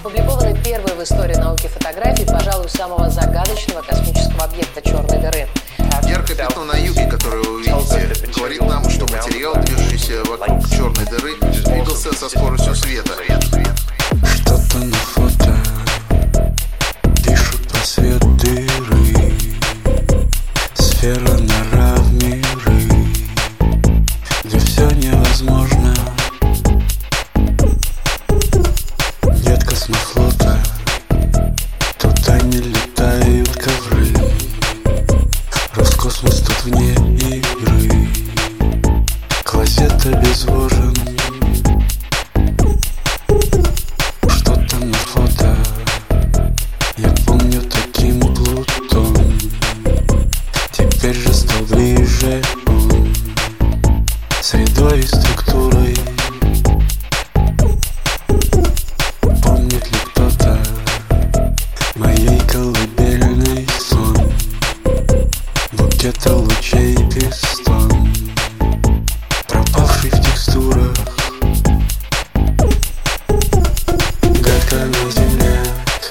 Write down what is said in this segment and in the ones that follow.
опубликованы первые в истории науки фотографии, пожалуй, самого загадочного космического объекта черной дыры. Яркое пятно на юге, которое вы видите, говорит нам, что материал, движущийся вокруг черной дыры, двигался со скоростью света. Что-то на фото Пишут про свет дыры Сфера структурой. Помнит ли кто-то Моей колыбельный сон? Букета лучей пистон Пропавший в текстурах. Гадко на земле,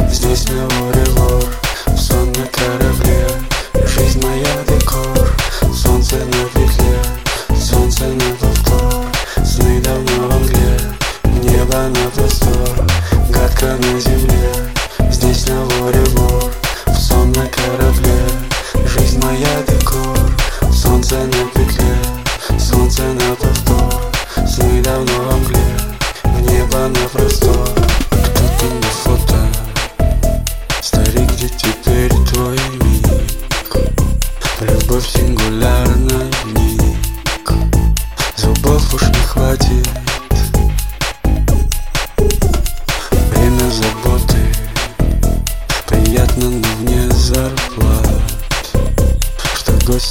здесь на море вор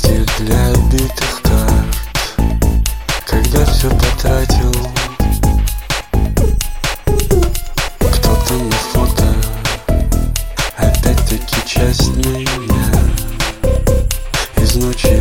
Гости для битых карт Когда все потратил. Кто-то на фото Опять-таки часть меня Из ночи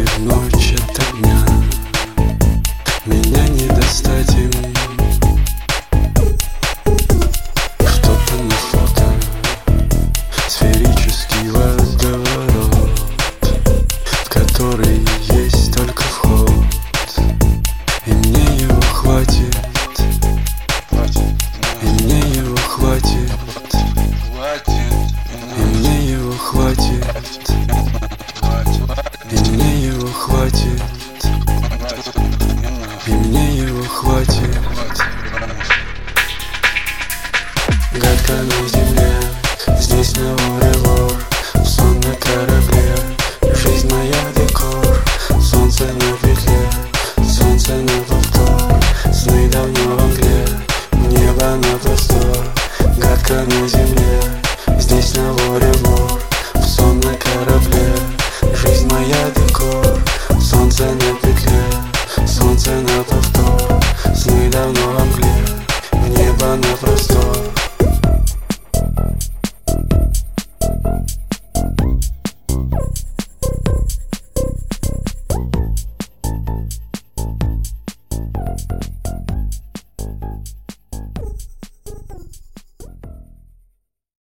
ногами земле, Здесь на море лор Сон на корабле. Жизнь моя декор Солнце на петле Солнце на повтор Сны давно во мгле. Небо на простор Гадко на земле. Здесь на море лор Сон на корабле. Жизнь моя декор Солнце на петле Солнце на повтор Сны давно во мгле.